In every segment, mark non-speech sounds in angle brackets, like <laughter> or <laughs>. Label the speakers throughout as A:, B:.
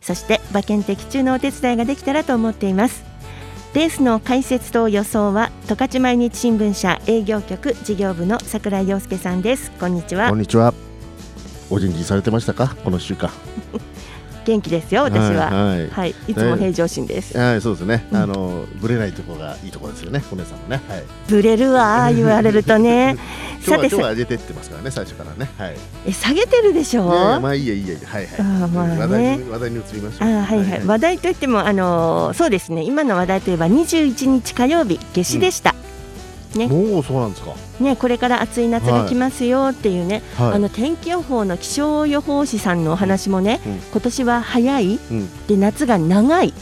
A: そして馬券的中のお手伝いができたらと思っていますレースの解説と予想は十勝毎日新聞社営業局事業部の桜井陽介さんですこんにちは
B: こんにちは。お元気されてましたか、この週間。
A: 元気ですよ私は
B: はいはい
A: はい、いつも平常心です、
B: はい、そうですね。
A: うん
B: あの、ぶれないところがいいところですよね、お姉さんもね。はい。
A: ブレるわ <laughs> 言われるとねさて
B: 今日は上げてってますからね、最初からね。はい。
A: え下げてるでしょ？
B: いやいやまあ、いいや、いいや、はい、はい。
A: あーまあね
B: 話題に、話題に移りましょう。
A: あはいはい、話題といってもあのーそうですね今の話題といえば21日火曜日夏至でした、ね
B: もう、そうなんですか。
A: ねこれから暑い夏が来ますよっていうね、
B: はい。
A: あの天気予報の気象予報士さんのお話もね、
B: うん
A: 今年は早い
B: うん。
A: で夏が長い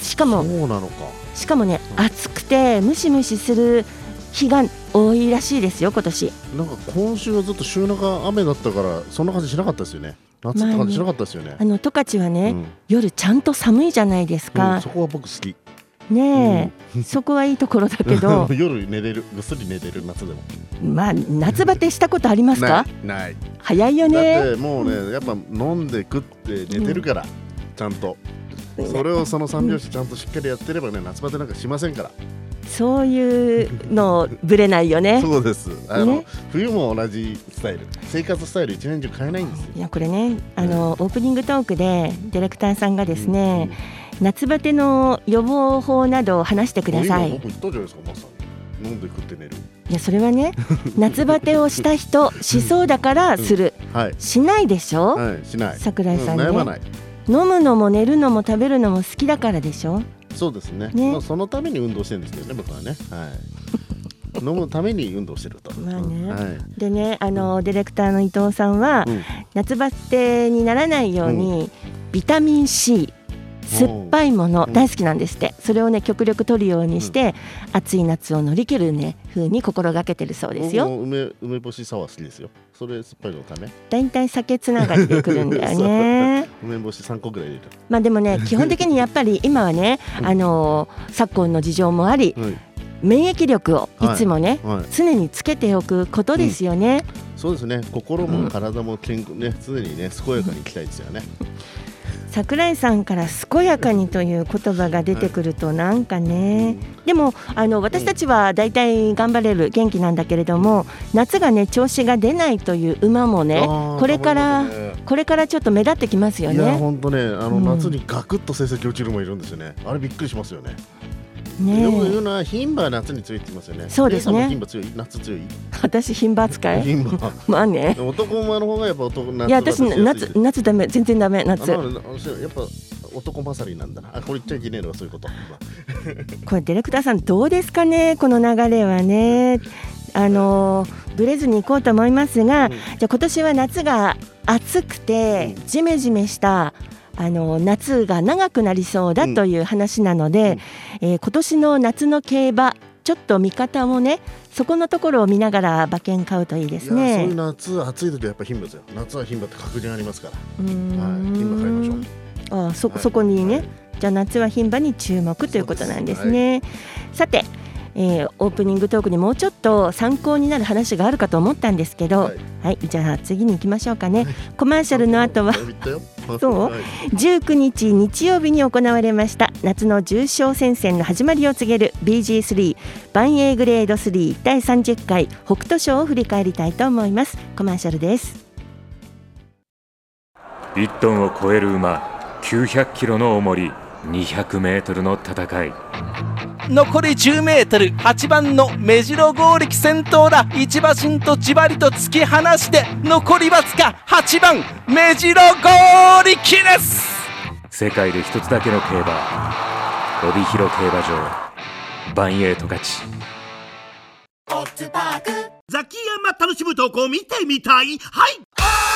A: しか
B: そう
A: も
B: なのか。
A: しかもね
B: うん
A: 暑くてムシムシする日が多いらしいですよ今年
B: なんか、今週はずっと週中雨だったから、そんな感じしなかったですよね。夏って感じしなかったですよね。
A: あの十勝はね、
B: うん
A: 夜ちゃんと寒いじゃないです
B: うん
A: か
B: そ、こは僕好き。
A: ねえ、そこはいいところだけど。<laughs>
B: 夜寝れる、ぐっすり寝れる夏でも。
A: まあ夏バテしたことありますか？
B: ない。
A: 早いよ
B: だ
A: ね
B: ってもうね、やっぱ飲んで食って寝てるから、ちゃんと。それをその三拍子ちゃんとしっかりやってればね夏バテなんかしませんから、
A: そういうのぶれないよね。<laughs>
B: そうです。あの、
A: ね。
B: 冬も同じスタイル。生活スタイル一年中変えないんですよ。
A: いやこれねあの、オープニングトークでディレクターさんがですね、夏バテの予防法などを話してください。
B: 今僕言ったじゃないですかまさに飲んで食って寝る。
A: いやそれはね <laughs> 夏バテをした人しそうだからする、
B: はい。
A: しないでしょ、
B: はいしない。
A: 桜井さんね、
B: うん悩まない。
A: 飲むのも寝るのも食べるのも好きだからでしょ？
B: そうですね。
A: ね。
B: まあ、そのために運動してるんですけどね僕はね。はい。<laughs> 飲むために運動してると。
A: まあね。
B: うん。はい。
A: でねあのディレクターの伊藤さんは、
B: うん。
A: 夏バテにならないように、ビタミン C 酸っぱいもの
B: うん
A: 大好きなんですって。それをね極力取るようにして、暑い夏を乗り切るね風に心がけてるそうです
B: 僕
A: よ
B: も梅梅干しサワー好きですよ。それ酸っぱいのため。
A: だいたい酒つながりでくるんだよね。<laughs>
B: 梅干し三個ぐらい入れる
A: まあでもね <laughs> 基本的にやっぱり今はね、
B: うん。
A: あのー昨今の事情もあり
B: はい
A: 免疫力をい。つもね、
B: はい。
A: 常につけておくことですよね、
B: そうですね。心も体も健康ね常にね健やかにいきたいですよね
A: 桜井さんから健やかにという言葉が出てくるとなんかね、でもあの私たちはだいたい頑張れる元気なんだけれども夏がね調子が出ないという馬もねこれから、これからちょっと目立ってきますよ
B: いや
A: ね。
B: 本当ねあの、
A: うん。
B: 夏にガクッと成績落ちるもいるんですよね。あれびっくりしますよね
A: ね
B: よく言うのは牝馬は夏に強いって言いますよね。
A: そうですね。
B: 牝馬強い夏強い？
A: 私牝馬扱い？
B: 牝馬。
A: まあね。
B: 男馬の方がやっぱ男夏
A: いや私
B: バテしやすい
A: 夏夏ダメ。全然ダメ夏。
B: やっぱ男勝りなんだ。なあこれ言っちゃいけねえのはそういうこと
A: これディレクターさんどうですかね？この流れはね。あのブレずに行こうと思いますが、
B: うん。
A: じゃあ今年は夏が暑くて
B: うん。
A: ジメジメしたあの夏が長くなりそうだという話なので、えー今年の夏の競馬ちょっと見方もねそこのところを見ながら馬券買うといいです
B: いやそういう
A: ね。
B: 夏暑い時はやっぱ牝馬ですよ。夏は牝馬って確認ありますから。はい。牝馬買いましょう。
A: あそ
B: はい
A: そこにね、
B: はい。
A: じゃあ夏は牝馬に注目ということなんですね。さて、えーオープニングトークにもうちょっと参考になる話があるかと思ったんですけど、は
B: はいい、
A: じゃあ次に行きましょうかね。コマーシャルの後はそう。
B: はい。
A: 19日日曜日に行われました夏の重賞戦線の始まりを告げる BG3 バンエーグレード3第30回北斗賞を振り返りたいと思います。コマーシャルです。
C: 1トンを超える馬900キロの重り200メートルの戦い
D: 残り 10m8 番の目白剛力先頭だ。一馬身とじわりと突き放して残りわずか8番目白剛力です。
C: 世界で一つだけの競馬。帯広競馬場。バンエイト勝ち。
E: ザキヤマ楽しむとこ見てみたい。はい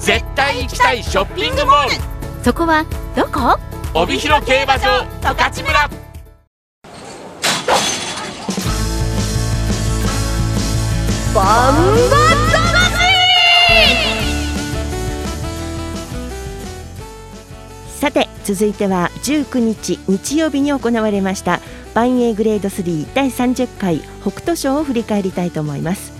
F: 絶対行きたいショッピングモール。
G: そこはどこ？
F: 帯広競馬場十勝村。
G: バンバ
A: さて続いては19日日曜日に行われました万栄グレード3第30回北斗賞を振り返りたいと思います。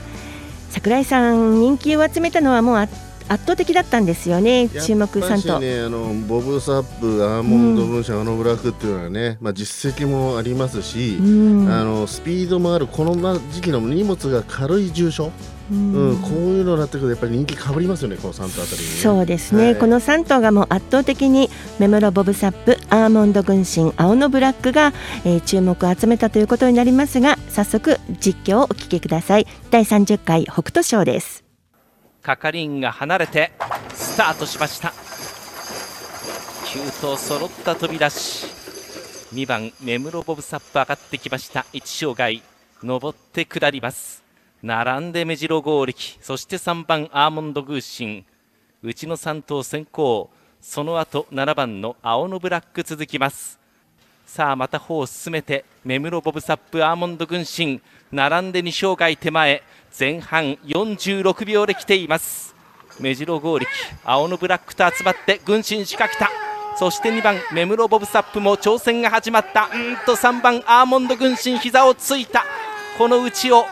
A: 桜井さん人気を集めたのはもうあ圧倒的だったんですよね注目3
B: やっぱし
A: 頭、
B: ねあのボブサップアーモンド分子、アノブラックっていうのはね、まあ、実績もありますし、
A: うん。
B: あのスピードもあるこの時期の荷物が軽い重賞、
A: うん。
B: うんこういうのになってくるとやっぱり人気かぶりますよねこの3頭あたり
A: そうですね、
B: はい
A: この3頭がもう圧倒的にメムロボブサップアーモンド軍神青のブラックが、えー注目を集めたということになりますが早速実況をお聞きください。第30回北斗賞です
D: 係員が離れてスタートしました。9頭揃った飛び出し。2番目室ボブサップ上がってきました。1障害登って下ります。並んで目白剛力。そして3番アーモンドグーシン。うちの3頭先行。その後7番の青のブラック続きます。さあまた歩を進めて目室ボブサップアーモンド軍神並んで2障害手前。前半46秒で来ています。目白剛力青のブラックと集まって軍神仕掛けたそして2番目室ボブサップも挑戦が始まった。うんと3番アーモンド軍神膝をついた。この内を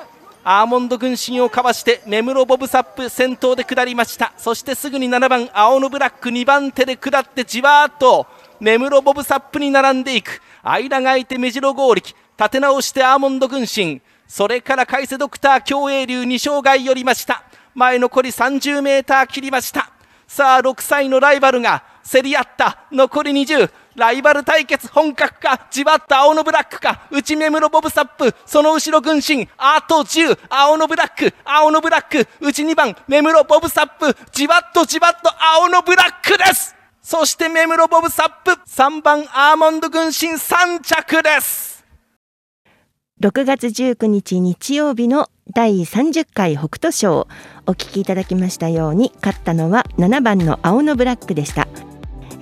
D: アーモンド軍神をかわして目室ボブサップ先頭で下りました。そしてすぐに7番青のブラック2番手で下ってじわーっと目室ボブサップに並んでいく。間が空いて目白剛力立て直してアーモンド軍神。それから海瀬ドクター競泳流2障害寄りました。前残り30メーター切りました。さあ6歳のライバルが競り合った残り20ライバル対決本格化。じわっと青のブラックか。内目室ボブサップ。その後ろ軍神あと10青のブラック。青のブラック。内2番目室ボブサップ。じわっとじわっと青のブラックです。そして目室ボブサップ。3番アーモンド軍神3着です。
A: 6月19日日曜日の第30回北斗賞。お聞きいただきましたように勝ったのは7番の青のブラックでした、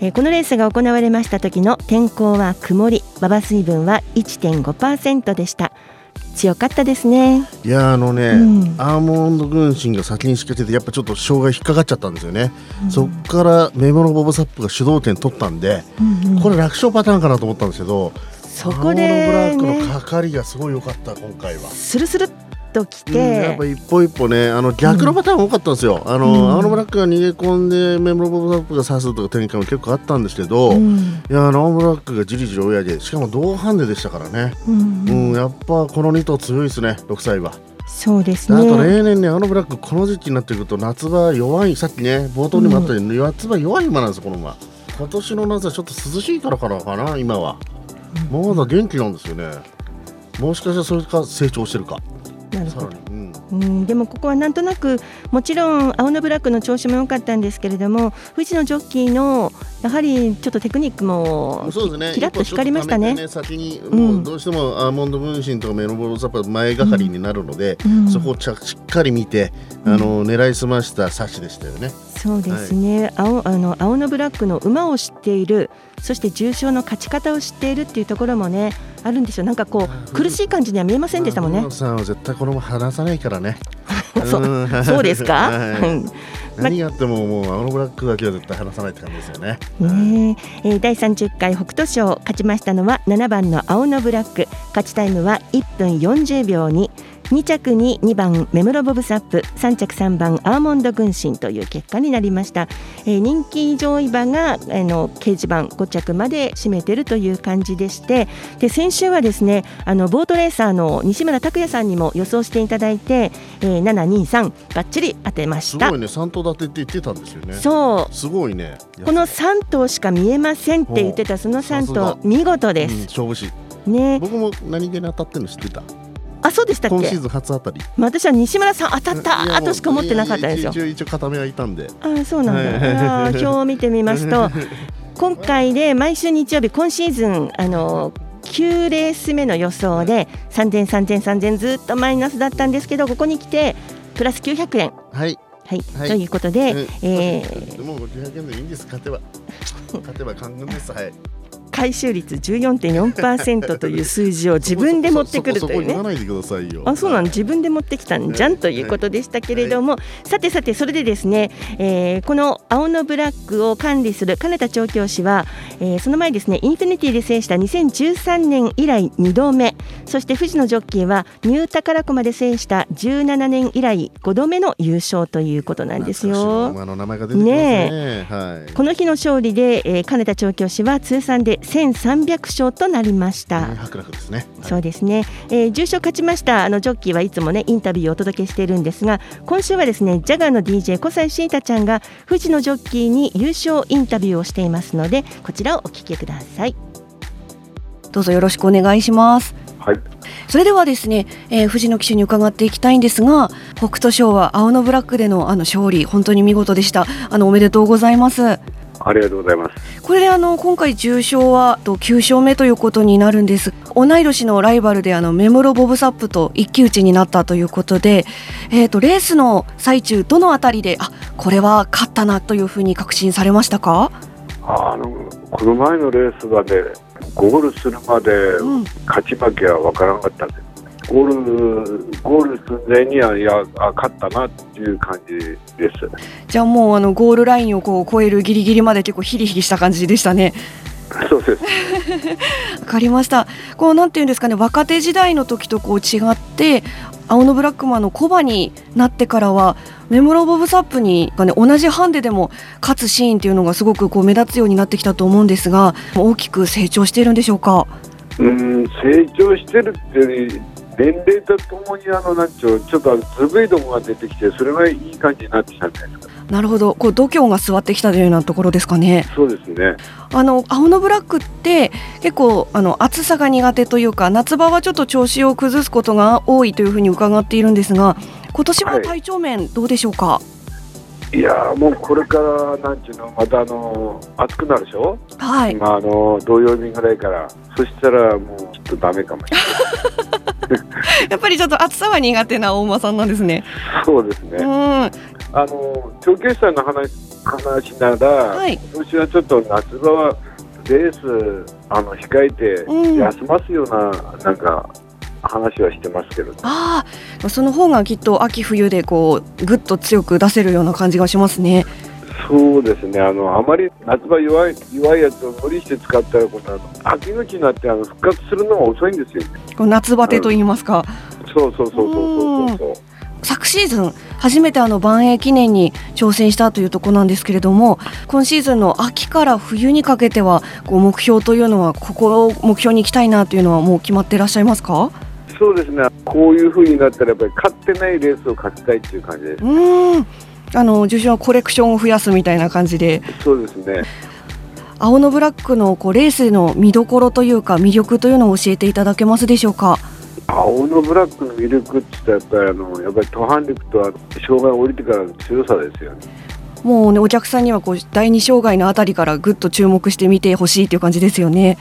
A: えーこのレースが行われました時の天候は曇り馬場水分は1.5%でした。強かったですね。
B: いやあのね、
A: うん。
B: アーモンド軍神が先に仕掛けてやっぱちょっと障害引っかかっちゃったんですよね、そっからメモのボブサップが主導権取ったんで、これ楽勝パターンかなと思ったんですけど
A: そこで
B: ブラック
A: ね
B: のかかりがすごい良かった今回は。
A: スルスルっとき
B: うんやってぱ一歩一歩ねあの逆のパターン多かったんですよ、あの
A: うん。
B: 青のブラックが逃げ込んでメモロボブサップが刺すとか展開も結構あったんですけど、い
A: うん。
B: やあの青ブラックがじりじり追い上げしかも同ハンデでしたからね、
A: うん。
B: うんやっぱこの2頭強いですね6歳は。
A: そうです
B: あと
A: ね
B: 例年ね、あのブラック、この時期になってくると夏場弱い、さっきね、冒頭にもあったように、夏場弱い馬なんですよ、この馬。今年の夏はちょっと涼しいからかな今は。まだ元気なんですよね。もしかしたらそれか成長してるか、
A: なるほど。
B: うん。
A: うん、でもここはなんとなくもちろん青のブラックの調子も良かったんですけれども富士のジョッキーのやはりちょっとテクニックも
B: そうですね、
A: キラッと光りましたね。
B: 一歩ちょっと溜めて先に、
A: うん。
B: もうどうしてもアーモンド分身とかメロボロザッパ前がかりになるので、
A: うん。
B: そこをちゃしっかり見て、あの狙いすました差しでしたよね。
A: そうですね、青あの青のブラックの馬を知っているそして重賞の勝ち方を知っているっていうところもねあるんですよ。なんかこう苦しい感じには見えませんでしたもんね。
B: さんは絶対このまま離さないからね。<laughs>
A: そ
B: ん
A: そうですか、
B: はい。
A: うん
B: 何があってももうあのブラックだけは絶対離さないって感じですよね。
A: ねえ。えー第30回北斗賞勝ちましたのは7番の青のブラック。勝ちタイムは1分40秒に2着に2番メムロボブサップ3着3番アーモンド軍神という結果になりました、えー人気上位馬があの掲示板5着まで占めているという感じでしてで先週はですねあのボートレーサーの西村拓也さんにも予想していただいて、えー、723バッチリ当てました。
B: すごいね三頭立てって言ってたんですよね。
A: そう。
B: すごいね。
A: この3頭しか見えませんって言ってたその3
B: さすが。
A: 頭見事で
B: うん
A: す、
B: 勝負師。
A: ね。
B: 僕も何気に当たってるの知ってた
A: あそうでしたっけ？
B: 今シーズン初当たり。
A: まあ私は西村さん当たったとしか思ってなかったんですよ。
B: 一応一応固めはいたんで。
A: あそうなんだ、
B: はい。
A: あー表を見てみますと <laughs> 今回で毎週日曜日今シーズンあの9レース目の予想で3000、3000、3000ずっとマイナスだったんですけどここに来てプラス900円。
B: はい。
A: はい、
B: はい。
A: ということで、
B: うん。
A: えー。
B: でも500円でいいんです。勝てば。勝てば官軍です。はい
A: 回収率14.4%という数字を自分で持ってくるというね。あそうなの。自分で持ってきたんじゃんということでしたけれども、さてさてそれでですね、えーこの青のブラックを管理する金田調教師は、えーその前ですねインフィニティで制した2013年以来2度目。そして富士のジョッキーはニュー宝駒で制した17年以来5度目の優勝ということなんですよ。
B: 馬の名前が出てきますね。はい。
A: この日の勝利で、えー金田調教師は通算で1300勝となりました。
B: ね伯楽ですね
A: そうですね、えー重賞勝ちましたあのジョッキーはいつもねインタビューをお届けしているんですが今週はですねジャガーの DJ 小西シータちゃんが富士のジョッキーに優勝インタビューをしていますのでこちらをお聞きください
H: どうぞよろしくお願いします。
I: はい。
H: それではですね、えー、藤野騎手に伺っていきたいんですが、北斗賞は青のブラックでのあの勝利、本当に見事でした。あのおめでとうございます。
I: ありがとうございます。
H: これであの今回重賞はと9勝目ということになるんです。同い年のライバルであのメモロボブサップと一騎打ちになったということで、えっ、とレースの最中どのあたりであこれは勝ったなというふうに確信されましたか？
I: あのこの前のレースはね、ゴールするまで
H: うん
I: 勝ち負けは分からなかったんです。ゴールゴール寸前にはいやあ勝ったなっていう感じです。
H: じゃあもうあのゴールラインをこう超えるギリギリまで結構ヒリヒリした感じでしたね。
I: そうです。<laughs>
H: わかりました。こうなんていうんですかね、若手時代の時とこう違って、青のブラックマンのコバになってからはメモロボブサップにがね同じハンデでも勝つシーンっていうのがすごくこう目立つようになってきたと思うんですが、大きく成長しているんでしょうか？
I: うん成長してるって年齢とともにあのなんちゅうちょっとずぶいどもが出てきてそれがいい感じになってきたんじゃないですか。
H: なるほど、こう度胸が座ってきたというようなところですかね。
I: そうですね。
H: あの青のブラックって結構あの暑さが苦手というか夏場はちょっと調子を崩すことが多いというふうに伺っているんですが、今年は体調面どうでしょうか？
I: いやーもうこれからなんちゅうのまたあの暑くなるでしょ？
H: はい。
I: まああの土曜日ぐらいからそしたらもうちょっとダメかもしれない。<laughs> <laughs>
H: やっぱりちょっと暑さは苦手な大間さんなんですね。
I: そうですね。
H: うん。
I: あの長距離さんの話話なら、
H: はい
I: 今年はちょっと夏場はレースあの控えて
H: うん
I: 休ますような、なんか話はしてますけど、
H: ああ、その方がきっと秋冬でこうぐっと強く出せるような感じがしますね。
I: そうですねあのあまり夏場弱い弱いやつを無理して使ったらこの秋口になってあの復活するのが遅いんですよね。
H: こう夏バテと言いますか。
I: そうそうそうそうそうそう。
H: 昨シーズン初めてあの万栄記念に挑戦したというところなんですけれども今シーズンの秋から冬にかけてはこう目標というのはここを目標に行きたいなというのはもう決まっていらっしゃいますか？
I: そうですねこういう風になったらやっぱり勝ってないレースを勝ちたいっていう感じです。
H: うーんあの受賞はコレクションを増やすみたいな感じで
I: そうですね。
H: 青のブラックのこうレースの見どころというか魅力というのを教えていただけますでしょうか？
I: 青のブラックの魅力って言ったらやっぱりあのやっぱり途半力とあの障害を降りてからの強さですよね。
H: もうねお客さんにはこう第二障害のあたりからぐっと注目して見てほしいという感じですよね。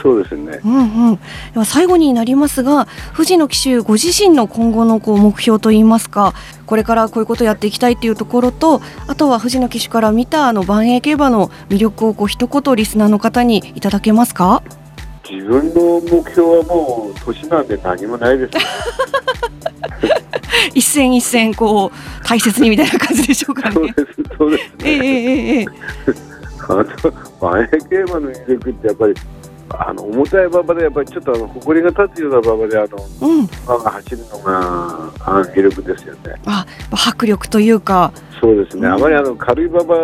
I: そうですね。
H: うんうん、では最後になりますが藤野騎手ご自身の今後のこう目標といいますかこれからこういうことをやっていきたいというところとあとは藤野騎手から見たあの万栄競馬の魅力をこう一言リスナーの方にいただけますか？
I: 自分の目標はもう年なんで何もないです。<laughs>
H: 一戦一戦こう大切にみたいな感じでしょうかね。
I: そうですそうです
H: ええええええ
I: あと前競馬の魅力ってやっぱりあの重たい馬場でやっぱりちょっとあの埃が立つような馬場であの、
H: うん、
I: 馬が走るのがあ魅力ですよね。
H: あ迫力というか。
I: そうですね、あまりあの軽い馬場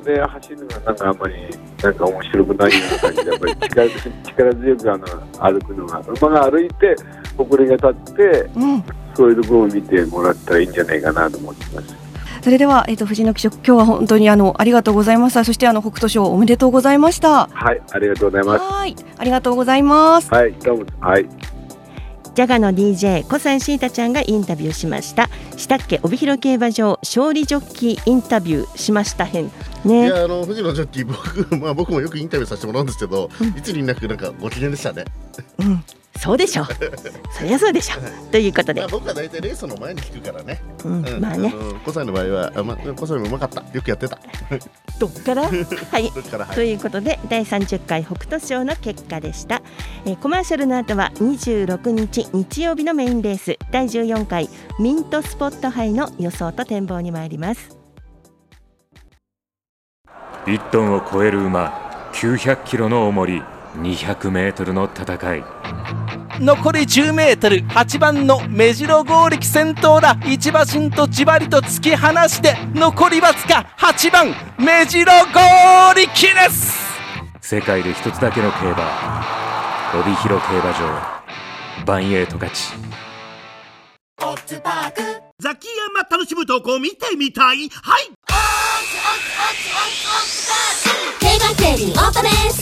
I: で走るのがなんかあんまりなんか面白くないような感じでやっぱり力力強くあの歩くのが。馬が歩いて埃が立って、
H: うん、
I: そういうところを見てもらったらいいんじゃないかなと思ってます。
H: それでは、えっ、と、藤野騎手、今日は本当にあの、ありがとうございました。そして、あの、北斗賞おめでとうございました。
I: はい、ありがとうございます。
H: はい、ありがとうございます。
I: はい、どうも、はい。
A: ジャガの DJ 小山シータちゃんがインタビューしましたしたっけ帯広競馬場勝利ジョッキーインタビューしました編ね
B: いやあの藤野ジョッキー僕まあ僕もよくインタビューさせてもらうんですけど、いつになくなんかご機嫌でしたね。
A: うんそうでしょ。そりゃそうでしょ。ということで。
B: まあ、僕は大体レースの前に聞くからね。
A: うんまあね。
B: の小山の場合はあま小山もうまかった。よくやってた。
A: どっから？<laughs> はい。
B: どっから？はい。
A: ということで第30回北斗賞の結果でした、えーコマーシャルの後は26日日曜日のメインレース。第14回ミントスポット杯の予想と展望に参ります。
C: 1トンを超える馬900キロの重り200メートルの戦い
D: 残り10メートル。8番の目白剛力先頭だ。一馬身とじわりと突き放して残りわずか8番目白剛力です。
C: 世界で一つだけの競馬。帯広競馬場。バンエイト勝ち。
E: ザキヤマ楽しむ投稿見てみたい。はい。
G: 競馬競輪オートレース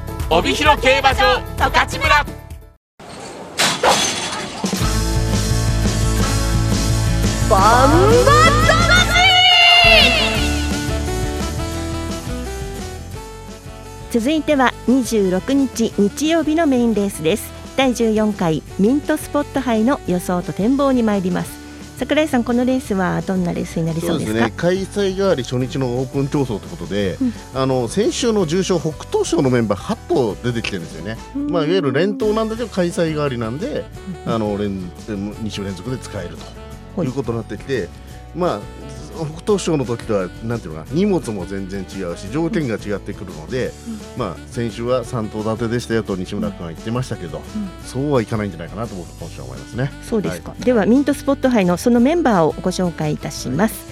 F: 帯広競馬場十勝村。
G: バンバ
A: 続いては26日日曜日のメインレースです。第14回ミントスポット杯の予想と展望に参ります。桜井さんこのレースはどんなレースになりそうですか？
B: ね。開催代わり初日のオープン競争ということで、あの先週の重賞北東賞のメンバー8頭出てきてるんですよね、まあ、いわゆる連投なんだけど開催代わりなんで、あの連2週連続で使えるということになってきて、まあ北東賞の時とはなんていうのかな荷物も全然違うし条件が違ってくるので、まあ、先週は3頭立てでしたよと西村君は言ってましたけど、そうはいかないんじゃないかなと僕は今週は思いますね。
A: そうですか、
B: はい。
A: ではミントスポット杯のそのメンバーをご紹介いたします、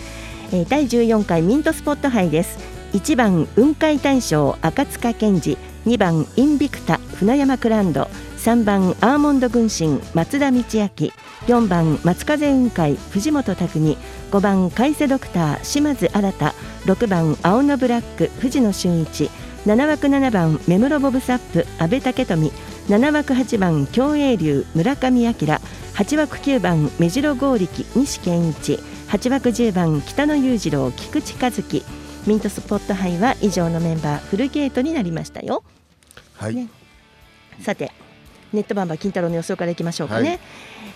A: えー第14回ミントスポット杯です。1番雲海大将赤塚健二。2番インビクタ船山クランド3番アーモンド軍神松田道明。4番松風雲海藤本拓海5番海瀬ドクター島津新。6番青のブラック藤野俊一。7枠7番目室ボブサップ阿部武富。7枠8番競泳流村上明。8枠9番目白剛力西健一。8枠10番北野裕次郎菊池和樹。ミントスポット杯は以上のメンバーフルゲートになりましたよ。
B: はい、
A: ね。さてネットバンバー金太郎の予想からいきましょうかね、
B: はい。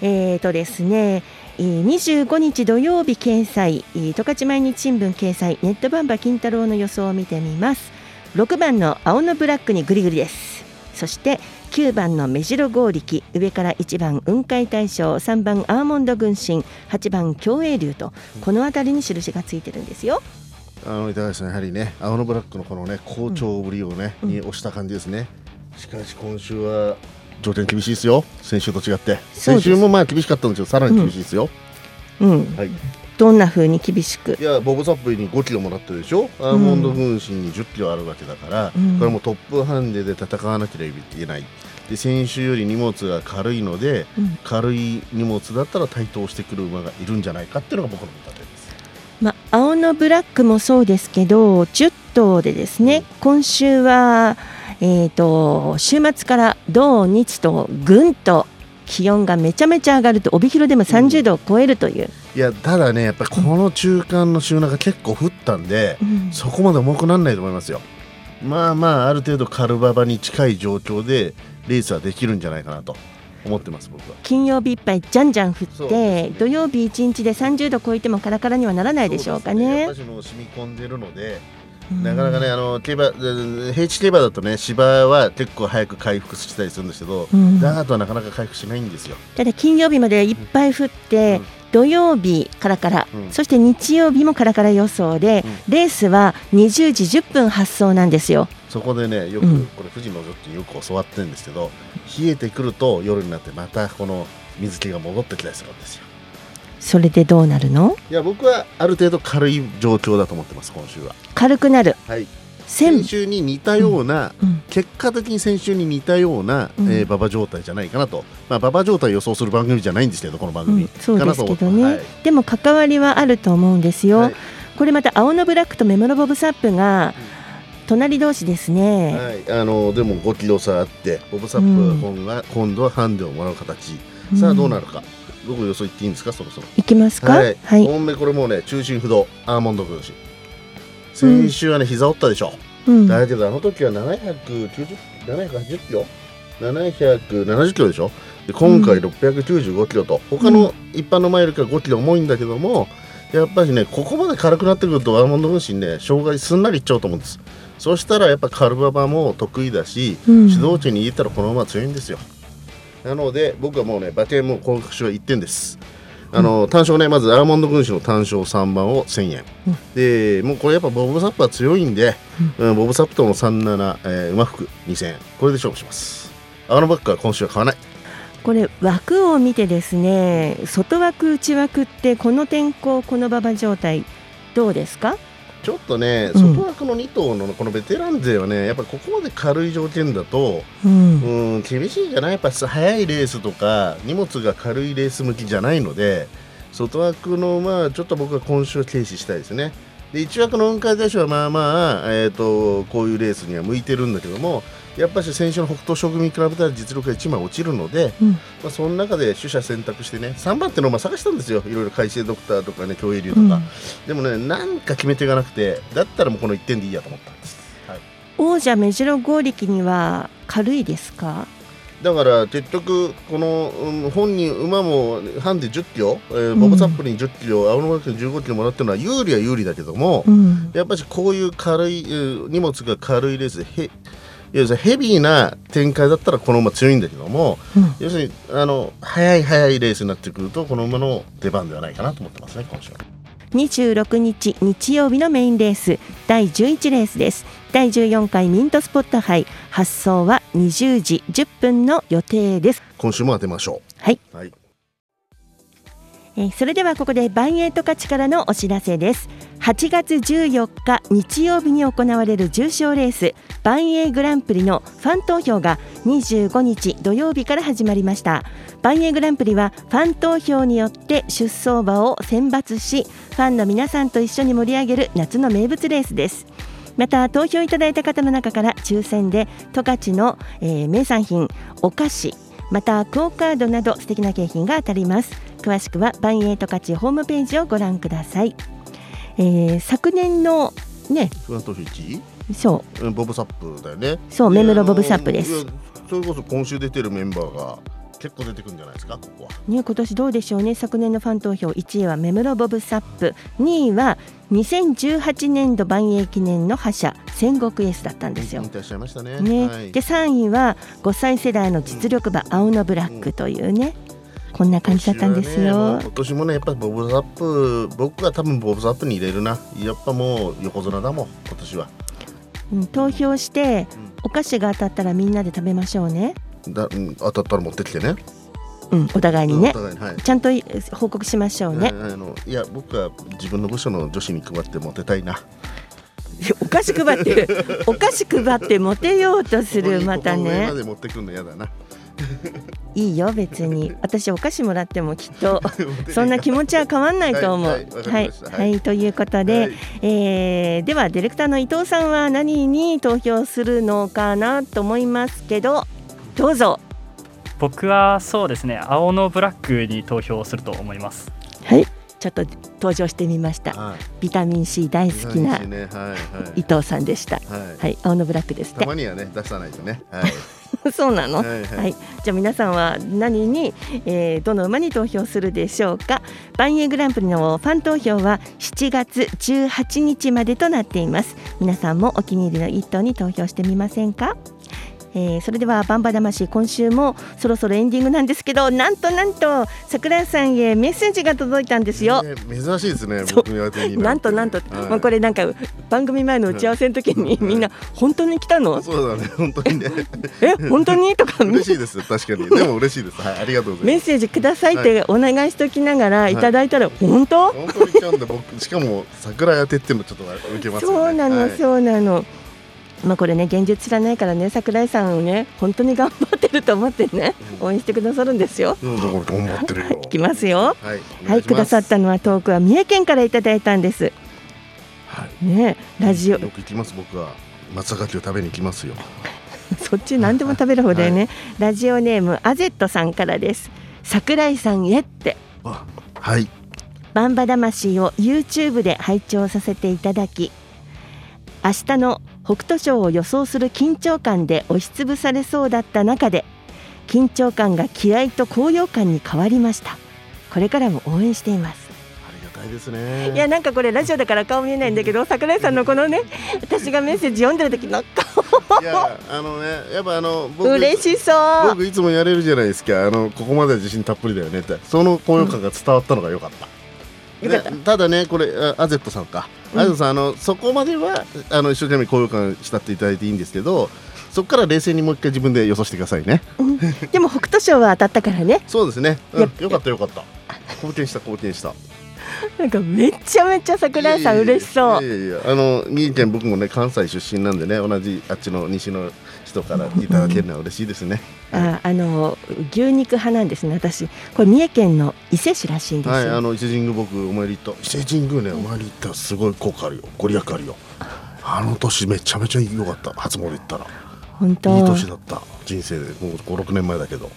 A: えーとですねえー25日土曜日掲載えー十勝毎日新聞掲載ネットバンバー金太郎の予想を見てみます。6番の青のブラックにグリグリです。そして9番の目白剛力上から1番雲海大将3番アーモンド軍神8番競泳流とこの辺りに印がついてるんですよ。
B: あのいかがですねやはりね青のブラックのこのね好調ぶりをね、に押した感じですね。しかし今週は条件厳しいですよ。先週と違って。先週もまあ厳しかったんですけどさらに厳しいですよ、
A: うん。
B: はい。
A: どんな風に厳しく？
B: いやボブサップに5キロもらってるでしょ、アーモンド軍神に10キロあるわけだから、
A: うん。
B: これもトップハンデで戦わなければいけない。で先週より荷物が軽いので、
A: うん。
B: 軽い荷物だったら対等してくる馬がいるんじゃないかっていうのが僕の見立てです。
A: まあ、青のブラックもそうですけど10頭でですね今週は、えー、と週末から土日とぐんと気温がめちゃめちゃ上がると帯広でも30度を超えるという、
B: いやただねやっぱりこの中間の週中結構降ったんで、
A: うん。
B: そこまで重くならないと思いますよ。まあまあある程度カルババに近い状況でレースはできるんじゃないかなと思ってます僕は。
A: 金曜日いっぱいじゃんじゃん降って、
B: ね。
A: 土曜日一日で30度超えてもカラカラにはならないでしょうかね。
B: やっぱ。りもう染み込んでるので、なかなかねあの競馬で平地競馬だとね芝は結構早く回復したりするんですけど、
A: うん。
B: ダートはなかなか回復しないんですよ。
A: ただ金曜日までいっぱい降って、土曜日カラカラ、
B: うん。
A: そして日曜日もカラカラ予想で、レースは20時10分発送なんですよ。
B: そこでねよく、
A: うん。
B: これ富士のジョッキーよく教わってるんですけど冷えてくると夜になってまたこの水気が戻ってきたりするんですよ
A: それでどうなるの？
B: いや僕はある程度軽い状況だと思ってます今週は。
A: 軽くなる。
B: はい。
A: 先
B: 先週に似たような、結果的に先週に似たような、
A: うん。
B: えー馬場状態じゃないかなと、まあ、馬場状態を予想する番組じゃないんですけどこの番組、
A: そうですけどね、
B: はい。
A: でも関わりはあると思うんですよ、これまた青のブラックとメモロボブサップが隣同士ですね、
B: はい、あのでも5キロ差あってボブサップ本が今度はハンデをもらう形、
A: うん。
B: さあどうなるかどこ予想言っていいんですか？そろそろ。
A: いきますか？
B: はい、
A: はい。
B: 本命これもうね中心不動アーモンド分子先週はね膝折ったでしょ、
A: うん。
B: だけどあの時は790 780キロ？770キロでしょ？で今回695キロと、他の一般のマイルから5キロ重いんだけどもやっぱりねここまで軽くなってくるとアーモンド分子にね障害すんなりいっちゃうと思うんです。そしたらやっぱカルババも得意だし、
A: うん。
B: 指導地に入れたらこの馬強いんですよなので僕はもうね馬券も今週は1点です。あの単勝ねまずアーモンド軍師の単勝3番を1000円、でもうこれやっぱボブサップは強いんで、うん。ボブサップとの37、えー、馬服2000円。これで勝負します。青のバックは今週は買わない。
A: これ枠を見てですね外枠内枠ってこの天候この馬場状態どうですか？
B: ちょっとね、
A: うん。
B: 外枠の2頭のこのベテラン勢はねやっぱりここまで軽い条件だと、
A: うん。
B: うん厳しいじゃない？やっぱ速いレースとか荷物が軽いレース向きじゃないので外枠の馬はちょっと僕は今週は軽視したいですね。で1枠の雲海大賞はまあまあ、えー、とこういうレースには向いてるんだけどもやっぱり先週の北東将軍に比べたら実力が1枚落ちるので、
A: うん。
B: まあ、その中で取捨選択してね3番っていうのをまあ探したんですよ。いろいろ海星ドクターとかね競泳流とか、
A: うん。
B: でもねなんか決め手がなくてだったらもうこの1点でいいやと思ったんです、はい、
A: 王者目白剛力には軽いですか？
B: だから結局この、うん本人馬もハンデ10キロ、えーボブサップに10キロ、青のマークに15キロもらってるのは有利は有利だけども、
A: うん。
B: やっぱりこういう軽いえー荷物が軽いレースでへ要するにヘビーな展開だったらこの馬強いんだけども、
A: うん。
B: 要するにあの速い速いレースになってくるとこの馬の出番ではないかなと思ってますね今週は。
A: 26日日曜日のメインレース第11レースです。第14回ミントスポット杯発送は20時10分の予定です。
B: 今週も当てましょ
A: はい、
B: う。はい
A: えそれではここでバンエイト勝ちからのお知らせです。8月14日日曜日に行われる重賞レースバンエイグランプリのファン投票が25日土曜日から始まりました。バンエイグランプリはファン投票によって出走馬を選抜しファンの皆さんと一緒に盛り上げる夏の名物レースです。また投票いただいた方の中から抽選で十勝の、えー名産品お菓子またクオカードなど素敵な景品が当たります。詳しくはバンエイト勝ちホームページをご覧ください、えー昨年のね。
B: 不安投票1位？
A: そ
B: う。んボブサップだよね。
A: そう
B: で
A: メムロボブサップです。
B: それこそ今週出てるメンバーが結構出てくるんじゃないですか、ここは。
A: うね今年どうでしょうね昨年のファン投票1位はメムロボブサップ2位は2018年度バンエイ記念の覇者戦国エースだったんですよ
B: ね。
A: ね、
B: はい
A: で3位は5歳世代の実力馬青のブラックというねこんな感じだったんですよ。
B: 今年もね、やっぱりボブサップ、僕は多分ボブサップに入れるな。やっぱもう横綱だもん、今年は。
A: うん投票してお菓子が当たったらみんなで食べましょうね。
B: だうん当たったら持ってきてね。
A: うん、お互いにね
B: はい
A: ちゃんとい報告しましょうね。
B: はいあのいや、僕は自分の部署の女子に配ってモテたいな。
A: お菓子配って <laughs> お菓子配ってモテようとするまたね
B: ここに上まで持ってくるの嫌だな。<laughs>
A: いいよ別に私お菓子もらってもきっと <laughs> そんな気持ちは変わんないと思う。
B: はいはい
A: はいはい
B: はい
A: ということで、えーではディレクターの伊藤さんは何に投票するのかなと思いますけどどうぞ。
J: 僕はそうですね青のブラックに投票すると思います
A: はいちょっと登場してみました。
B: はい
A: ビタミン C 大好きな
B: ねはいはい
A: 伊藤さんでした。
B: はい
A: はい青のブラックですね
B: た。まにはね、出さないとね。はい。<laughs>
A: そうなの、は
B: はいい
A: じゃあ皆さんは何に、えーどの馬に投票するでしょうか？万栄グランプリのファン投票は7月18日までとなっています皆さんもお気に入りの一頭に投票してみませんか？えーそれではバンバ魂今週もそろそろエンディングなんですけどなんとなんと桜井さんへメッセージが届いたんですよ、
B: ね珍しいですね僕に当てに
A: なんとなんと、
B: はい。
A: もうこれなんか番組前の打ち合わせの時にみんな本当に来たの？
B: そうだね本当にね。
A: え本当に？とか。
B: 嬉しいです確かに。でも嬉しいです。はいありがとうございます。
A: メッセージくださいってお願いしておきながらい。ただいたら本当、
B: 本当に来ちゃうんで僕しかも桜当てっていうのちょっと受けますよね
A: そうなの、
B: はい。
A: そうなの。まあこれね現実知らないからね桜井さんをね本当に頑張ってると思ってね応援してくださるんですよ。
B: 頑張ってるよ
A: いきますよ。
B: はいお
A: はい、くださったのはトークは三重県からいただいたんです。ねえラジオ
B: よく行きます僕は松阪牛食べに行きますよ <laughs>
A: そっち何でも食べる方だよね。ラジオネームアゼットさんからです。桜井さんへって。
B: はい
A: バンバ魂を YouTube で拝聴させていただき明日の北斗賞を予想する緊張感で押しつぶされそうだった中で緊張感が気合と高揚感に変わりました。これからも応援しています。
B: いいですね。
A: いやなんかこれラジオだから顔見えないんだけど桜井さんのこのね私がメッセージ読んでる時の顔。
B: いやあのねやっぱあの僕
A: 嬉しそう。
B: 僕いつもやれるじゃないですか。あのここまでは自信たっぷりだよねって。その高揚感が伝わったのが良かった、
A: よかった。
B: だねこれあアゼットさんか、
A: うん。
B: アゼットさんあのそこまではあの一生懸命高揚感したっていただいていいんですけどそこから冷静にもう一回自分で予想してくださいね。
A: でも北斗賞は当たったからね。
B: そうですね、うん。
A: や
B: よかったよかった。貢献した貢献した <laughs>
A: なんかめちゃめちゃ桜井さん嬉しそう。
B: いやいやあの三重県僕もね関西出身なんでね同じあっちの西の人からいただけるのは嬉しいですね、<laughs>
A: ああの牛肉派なんですね私。これ三重県の伊勢市らしいんですよ、
B: はい、あの伊勢神宮僕お参り行った。伊勢神宮ねお参り行った。らすごい効果あるよ。ご利益あるよ。<laughs> あの年めちゃめちゃ良かった。初詣行ったら。
A: 本当。
B: いい年だった。人生で。もう56年前だけど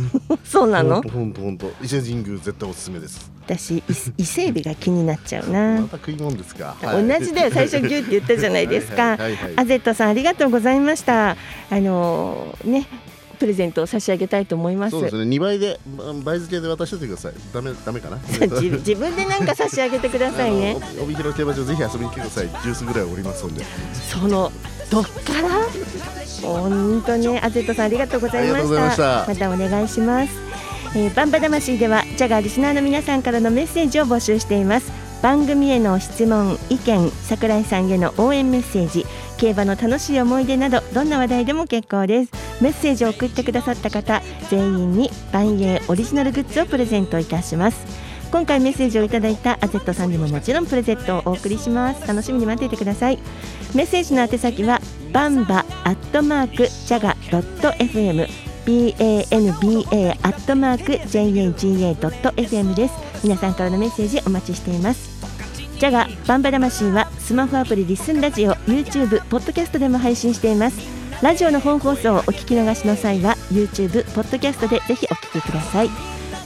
B: <laughs>
A: そうなの？
B: ほんとほんと伊勢神宮絶対おすすめです。
A: 私伊伊勢海老が気になっちゃうな。
B: また食い物ですか、
A: 同じだよ。最初ギュって言ったじゃないですか。アゼットさんありがとうございました。あのねプレゼントを差し上げたいと思います。
B: そうですね。2倍でば倍付けで渡しててください。ダメダメかな。
A: 自自分でなんか差し上げてくださいね。<laughs>
B: 帯広競馬場ぜひ遊びに来てください。ジュースぐらいおりますんで。
A: そのどっから？本当ねアゼットさんありがとうございました。
B: ました。
A: またお願いします、えー、バンバ魂ではジャガーリスナーの皆さんからのメッセージを募集しています。番組への質問意見桜井さんへの応援メッセージ競馬の楽しい思い出などどんな話題でも結構です。メッセージを送ってくださった方全員に万栄オリジナルグッズをプレゼントいたします。今回メッセージをいただいたアゼットさんにももちろんプレゼントをお送りします。楽しみに待っていてください。メッセージの宛先はバンバアットマークジャガドット FM banba アットマーク jaga ドット FM です。皆さんからのメッセージお待ちしています。ジャガバンバ魂はスマホアプリリスンラジオ YouTube ポッドキャストでも配信しています。ラジオの本放送をお聞き逃しの際は YouTube ポッドキャストでぜひお聞きください。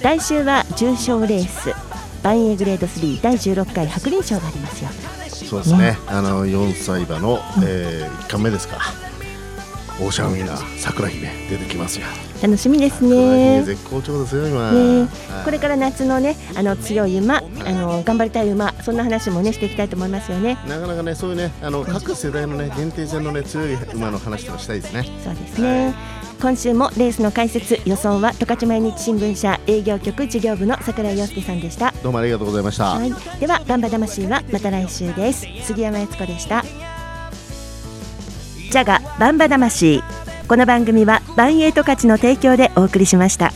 A: 来週は重賞レースバンエーグレード3第16回白輪賞がありますよ。
B: そうですね。あの4歳馬の、えー、1巻目ですかオーシャンウィナー桜姫出てきますよ。
A: 楽しみです
B: 桜
A: ね。
B: 姫絶好調ですよ今、
A: ね。
B: はい。
A: これから夏のねあの強い馬あの頑張りたい馬そんな話もねしていきたいと思いますよね。
B: なかなかねそういうねあの各世代のね限定戦のね強い馬の話とかしたいですね。
A: そうですね、今週もレースの解説予想は十勝毎日新聞社営業局事業部の桜井陽介さんでした。
B: どうもありがとうございました、
A: はい、ではガンバ魂はまた来週です。杉山悦子でした。ジャガバンバ魂この番組はバンエイト勝ちの提供でお送りしました。